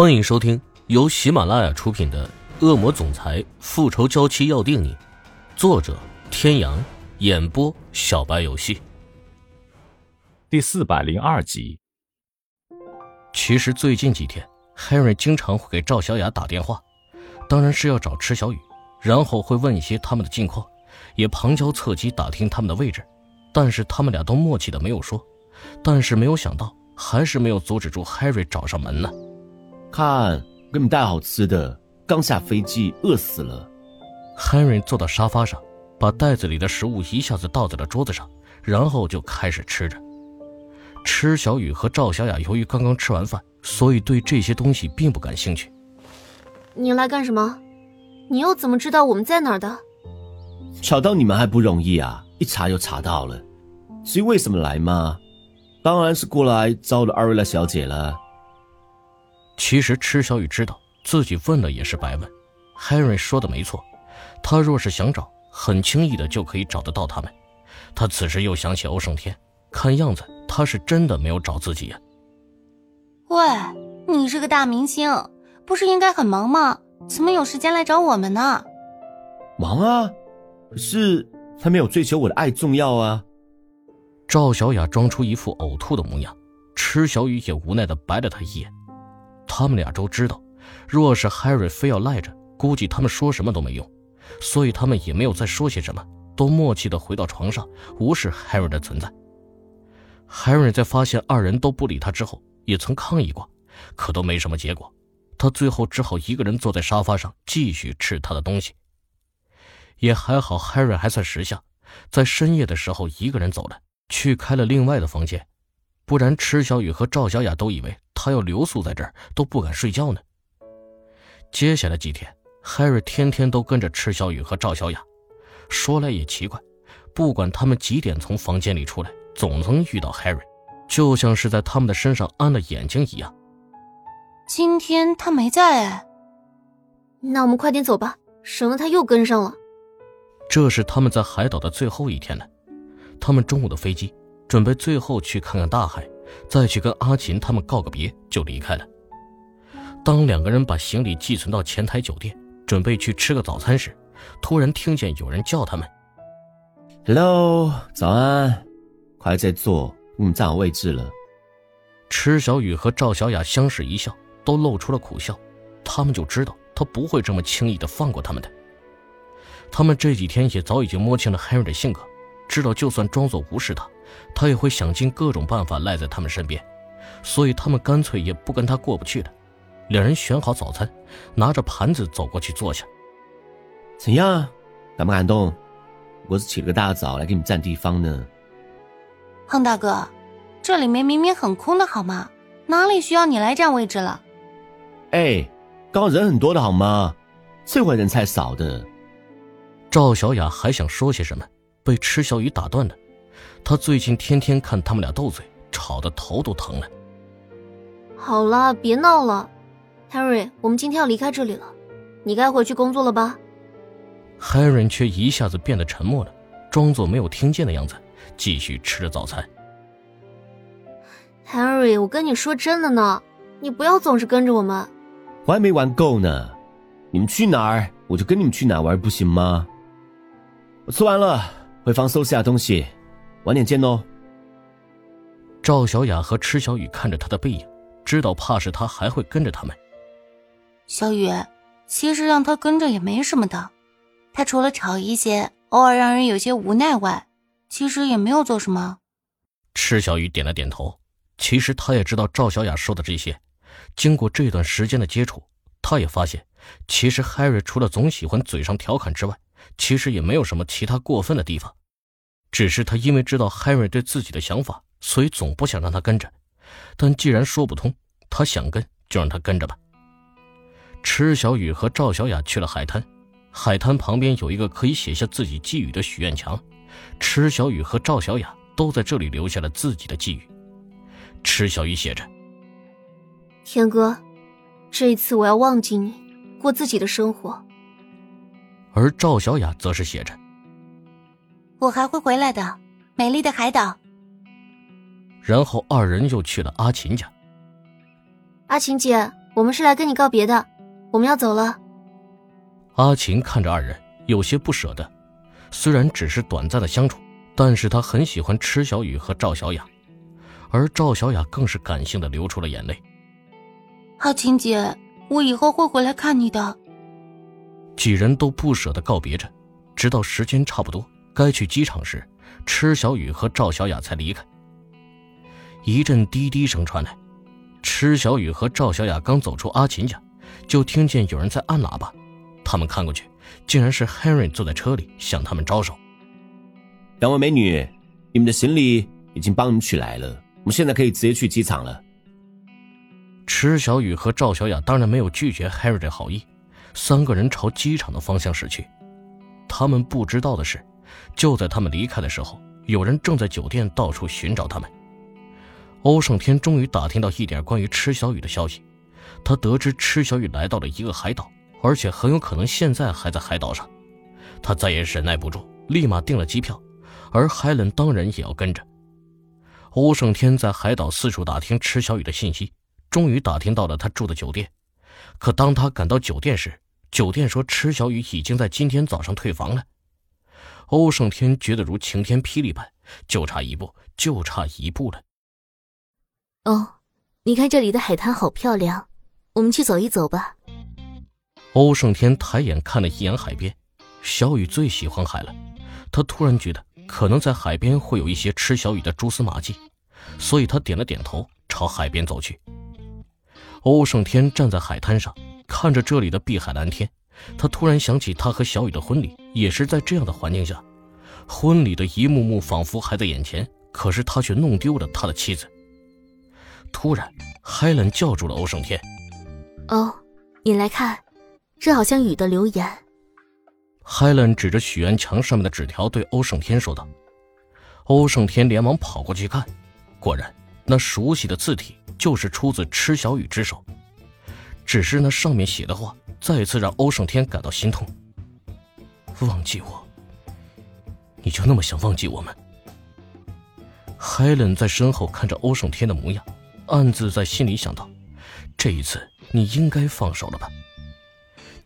欢迎收听由喜马拉雅出品的《恶魔总裁复仇娇妻要定你》，作者：天阳，演播：小白游戏。第四百零二集。其实最近几天，Henry 经常会给赵小雅打电话，当然是要找池小雨，然后会问一些他们的近况，也旁敲侧击打听他们的位置，但是他们俩都默契的没有说。但是没有想到，还是没有阻止住 Harry 找上门呢。看，给你们带好吃的。刚下飞机，饿死了。Henry 坐到沙发上，把袋子里的食物一下子倒在了桌子上，然后就开始吃着。池小雨和赵小雅由于刚刚吃完饭，所以对这些东西并不感兴趣。你来干什么？你又怎么知道我们在哪儿的？找到你们还不容易啊，一查就查到了。至于为什么来嘛，当然是过来招惹二位了小姐了。其实池小雨知道自己问了也是白问，Henry 说的没错，他若是想找，很轻易的就可以找得到他们。他此时又想起欧胜天，看样子他是真的没有找自己呀。喂，你是个大明星，不是应该很忙吗？怎么有时间来找我们呢？忙啊，可是他没有追求我的爱重要啊。赵小雅装出一副呕吐的模样，池小雨也无奈的白了他一眼。他们俩都知道，若是 Harry 非要赖着，估计他们说什么都没用，所以他们也没有再说些什么，都默契的回到床上，无视 Harry 的存在。Harry 在发现二人都不理他之后，也曾抗议过，可都没什么结果，他最后只好一个人坐在沙发上继续吃他的东西。也还好，Harry 还算识相，在深夜的时候一个人走了。去开了另外的房间，不然池小雨和赵小雅都以为他要留宿在这儿，都不敢睡觉呢。接下来几天，Harry 天天都跟着池小雨和赵小雅。说来也奇怪，不管他们几点从房间里出来，总能遇到 Harry，就像是在他们的身上安了眼睛一样。今天他没在哎，那我们快点走吧，省得他又跟上了。这是他们在海岛的最后一天了。他们中午的飞机，准备最后去看看大海，再去跟阿琴他们告个别，就离开了。当两个人把行李寄存到前台酒店，准备去吃个早餐时，突然听见有人叫他们：“Hello，早安，快在坐，我们占好位置了。”池小雨和赵小雅相视一笑，都露出了苦笑。他们就知道他不会这么轻易的放过他们的。他们这几天也早已经摸清了 Henry 的性格。知道，就算装作无视他，他也会想尽各种办法赖在他们身边，所以他们干脆也不跟他过不去了。两人选好早餐，拿着盘子走过去坐下。怎样，感不感动？我是起了个大早来给你占地方呢。胖大哥，这里面明明很空的好吗？哪里需要你来占位置了？哎，刚刚人很多的好吗？这会人才少的。赵小雅还想说些什么。被池小雨打断了，他最近天天看他们俩斗嘴，吵得头都疼了。好了，别闹了，Harry，我们今天要离开这里了，你该回去工作了吧？Harry 却一下子变得沉默了，装作没有听见的样子，继续吃着早餐。Harry，我跟你说真的呢，你不要总是跟着我们。我还没玩够呢，你们去哪儿，我就跟你们去哪儿玩，不行吗？我吃完了。回房收拾下东西，晚点见哦。赵小雅和池小雨看着他的背影，知道怕是他还会跟着他们。小雨，其实让他跟着也没什么的，他除了吵一些，偶尔让人有些无奈外，其实也没有做什么。池小雨点了点头，其实他也知道赵小雅说的这些。经过这段时间的接触，他也发现，其实 Harry 除了总喜欢嘴上调侃之外，其实也没有什么其他过分的地方。只是他因为知道 Harry 对自己的想法，所以总不想让他跟着。但既然说不通，他想跟就让他跟着吧。池小雨和赵小雅去了海滩，海滩旁边有一个可以写下自己寄语的许愿墙，池小雨和赵小雅都在这里留下了自己的寄语。池小雨写着：“天哥，这一次我要忘记你，过自己的生活。”而赵小雅则是写着。我还会回来的，美丽的海岛。然后二人又去了阿琴家。阿琴姐，我们是来跟你告别的，我们要走了。阿琴看着二人，有些不舍得。虽然只是短暂的相处，但是她很喜欢池小雨和赵小雅，而赵小雅更是感性的流出了眼泪。阿琴姐，我以后会回来看你的。几人都不舍得告别着，直到时间差不多该去机场时，池小雨和赵小雅才离开。一阵滴滴声传来，池小雨和赵小雅刚走出阿琴家，就听见有人在按喇叭。他们看过去，竟然是 Henry 坐在车里向他们招手。两位美女，你们的行李已经帮你们取来了，我们现在可以直接去机场了。池小雨和赵小雅当然没有拒绝 Henry 的好意，三个人朝机场的方向驶去。他们不知道的是，就在他们离开的时候，有人正在酒店到处寻找他们。欧胜天终于打听到一点关于池小雨的消息，他得知池小雨来到了一个海岛。而且很有可能现在还在海岛上，他再也忍耐不住，立马订了机票，而海伦当然也要跟着。欧胜天在海岛四处打听池小雨的信息，终于打听到了他住的酒店。可当他赶到酒店时，酒店说池小雨已经在今天早上退房了。欧胜天觉得如晴天霹雳般，就差一步，就差一步了。哦，你看这里的海滩好漂亮，我们去走一走吧。欧胜天抬眼看了一眼海边，小雨最喜欢海了。他突然觉得可能在海边会有一些吃小雨的蛛丝马迹，所以他点了点头，朝海边走去。欧胜天站在海滩上，看着这里的碧海蓝天，他突然想起他和小雨的婚礼也是在这样的环境下，婚礼的一幕幕仿佛还在眼前，可是他却弄丢了他的妻子。突然，海伦叫住了欧胜天：“哦，你来看。”这好像雨的留言。海伦指着许愿墙上面的纸条对欧胜天说道。欧胜天连忙跑过去看，果然，那熟悉的字体就是出自池小雨之手。只是那上面写的话，再次让欧胜天感到心痛。忘记我？你就那么想忘记我们？海伦在身后看着欧胜天的模样，暗自在心里想到：这一次你应该放手了吧。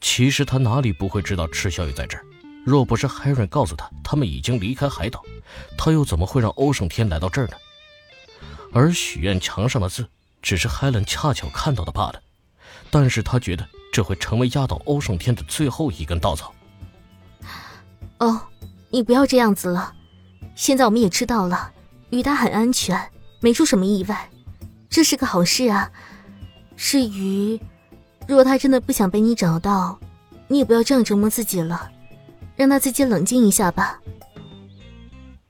其实他哪里不会知道赤小雨在这儿？若不是海瑞告诉他他们已经离开海岛，他又怎么会让欧胜天来到这儿呢？而许愿墙上的字，只是海伦恰巧看到的罢了。但是他觉得这会成为压倒欧胜天的最后一根稻草。哦，你不要这样子了。现在我们也知道了，雨达很安全，没出什么意外，这是个好事啊。至于……如果他真的不想被你找到，你也不要这样折磨自己了，让他自己冷静一下吧。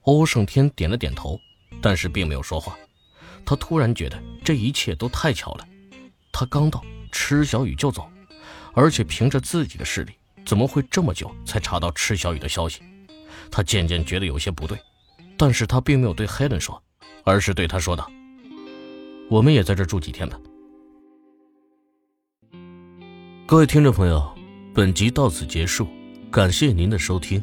欧胜天点了点头，但是并没有说话。他突然觉得这一切都太巧了。他刚到，池小雨就走，而且凭着自己的势力，怎么会这么久才查到赤小雨的消息？他渐渐觉得有些不对，但是他并没有对 Helen 说，而是对他说道：“我们也在这住几天吧。”各位听众朋友，本集到此结束，感谢您的收听。